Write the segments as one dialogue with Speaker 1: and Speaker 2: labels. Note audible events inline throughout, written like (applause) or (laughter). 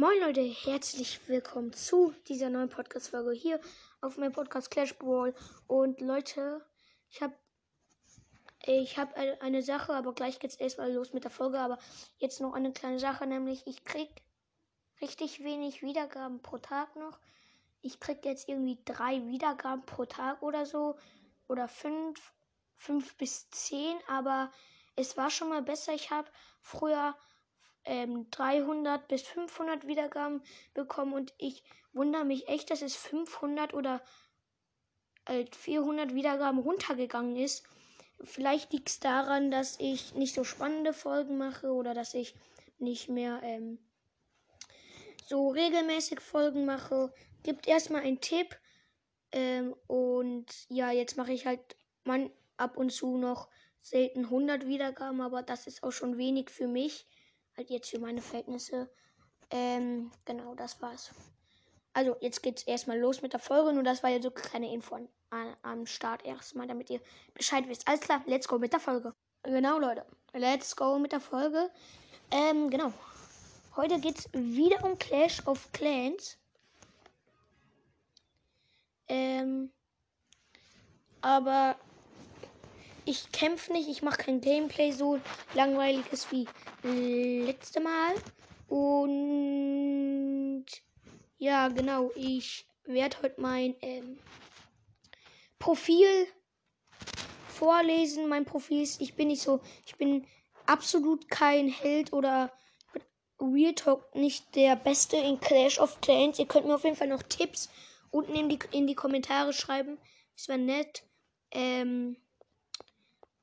Speaker 1: Moin Leute, herzlich willkommen zu dieser neuen Podcast-Folge hier auf meinem Podcast Clash Brawl. Und Leute, ich habe ich hab eine Sache, aber gleich geht's erstmal los mit der Folge. Aber jetzt noch eine kleine Sache, nämlich ich krieg richtig wenig Wiedergaben pro Tag noch. Ich krieg jetzt irgendwie drei Wiedergaben pro Tag oder so. Oder fünf, fünf bis zehn, aber es war schon mal besser. Ich habe früher ähm, 300 bis 500 Wiedergaben bekommen und ich wundere mich echt, dass es 500 oder äh, 400 Wiedergaben runtergegangen ist. Vielleicht liegt es daran, dass ich nicht so spannende Folgen mache oder dass ich nicht mehr ähm, so regelmäßig Folgen mache. Gibt erstmal einen Tipp. Ähm, und ja, jetzt mache ich halt man ab und zu noch selten 100 Wiedergaben, aber das ist auch schon wenig für mich halt jetzt für meine Verhältnisse. Ähm, genau, das war's. Also, jetzt geht's erstmal los mit der Folge. Nur das war ja so kleine Info am Start erstmal, damit ihr Bescheid wisst. Alles klar, let's go mit der Folge. Genau, Leute. Let's go mit der Folge. Ähm, genau. Heute geht's wieder um Clash of Clans. Ähm, aber ich kämpfe nicht, ich mache kein Gameplay so langweiliges wie letzte Mal. Und ja, genau, ich werde heute mein ähm, Profil vorlesen. Mein Profil ist, ich bin nicht so, ich bin absolut kein Held oder Real Talk nicht der Beste in Clash of Clans. Ihr könnt mir auf jeden Fall noch Tipps unten in die, in die Kommentare schreiben. Das wäre nett. Ähm,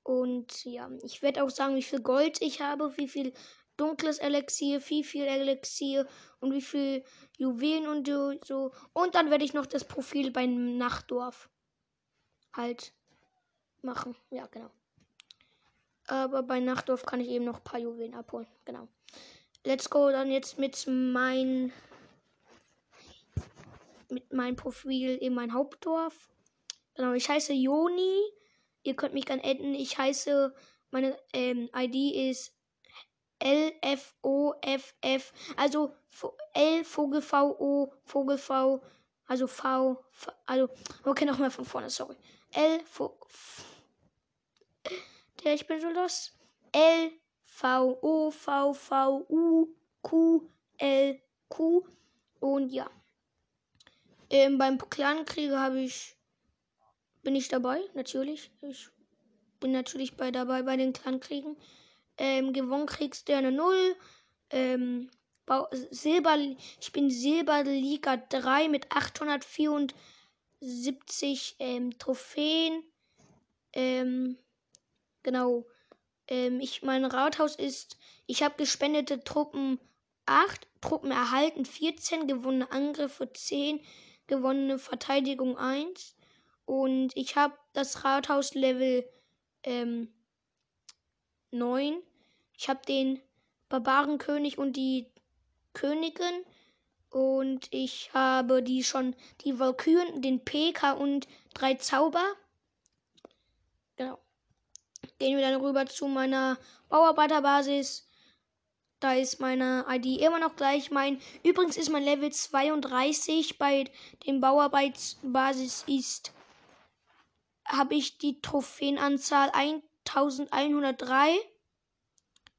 Speaker 1: und ja, ich werde auch sagen, wie viel Gold ich habe, wie viel dunkles Elixier, wie viel Elixier und wie viel Juwelen und so. Und dann werde ich noch das Profil beim Nachtdorf halt machen. Ja, genau. Aber bei Nachtdorf kann ich eben noch ein paar Juwelen abholen. Genau. Let's go dann jetzt mit mein mit meinem Profil in mein Hauptdorf. Genau, ich heiße Joni Ihr könnt mich gerne adden. Ich heiße, meine ähm, ID ist LFOFF. Also L Vogel V O Vogel V. Also V. v also, okay, nochmal von vorne, sorry. L V. Der, ich bin so los. L V O V V U Q L Q. Und ja. Ähm, beim Clan-Krieger habe ich bin ich dabei, natürlich. Ich bin natürlich bei dabei bei den Clankriegen. Ähm, gewonnen kriegst du eine 0. Ähm, Silber, ich bin Silberliga 3 mit 874 ähm, Trophäen. Ähm, genau. Ähm, ich, mein Rathaus ist, ich habe gespendete Truppen 8, Truppen erhalten 14, gewonnene Angriffe 10, gewonnene Verteidigung 1. Und ich habe das Rathaus Level ähm, 9. Ich habe den Barbarenkönig und die Königin. Und ich habe die schon, die Valkyren, den PK und drei Zauber. Genau. Gehen wir dann rüber zu meiner Bauarbeiterbasis. Da ist meine ID immer noch gleich. Mein, übrigens ist mein Level 32 bei dem Bauarbeitsbasis ist habe ich die Trophäenanzahl 1103.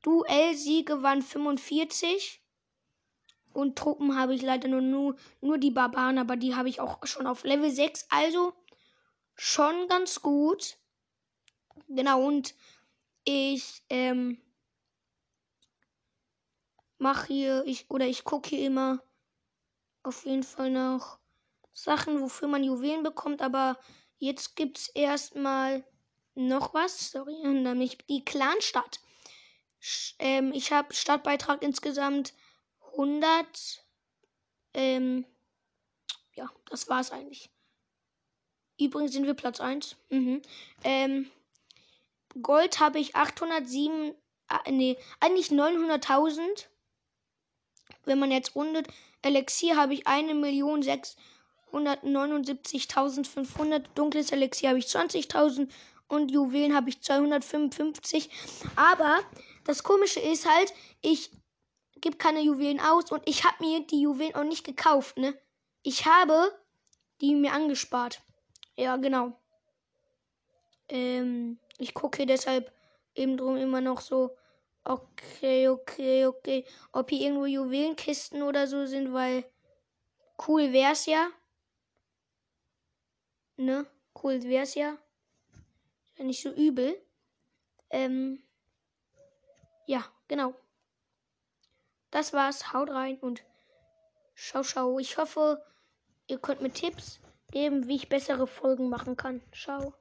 Speaker 1: Duell-Siege waren 45. Und Truppen habe ich leider nur, nur, nur die Barbaren, aber die habe ich auch schon auf Level 6. Also schon ganz gut. Genau, und ich ähm, mache hier, ich, oder ich gucke hier immer auf jeden Fall nach Sachen, wofür man Juwelen bekommt, aber Jetzt gibt es erstmal noch was, sorry, (laughs) nämlich die Clanstadt. Ähm, ich habe Stadtbeitrag insgesamt 100. Ähm, ja, das war's eigentlich. Übrigens sind wir Platz 1. Mhm. Ähm, Gold habe ich 807, äh, nee, eigentlich 900.000. Wenn man jetzt rundet. Elixier habe ich 1.600.000. 179.500. Dunkles Elixier habe ich 20.000 und Juwelen habe ich 255. Aber das Komische ist halt, ich gebe keine Juwelen aus und ich habe mir die Juwelen auch nicht gekauft, ne? Ich habe die mir angespart. Ja, genau. Ähm, ich gucke deshalb eben drum immer noch so. Okay, okay, okay. Ob hier irgendwo Juwelenkisten oder so sind, weil cool wär's ja. Ne? Cool wär's ja. Ist ja nicht so übel. Ähm, ja, genau. Das war's. Haut rein und schau, schau. Ich hoffe, ihr könnt mir Tipps geben, wie ich bessere Folgen machen kann. Ciao.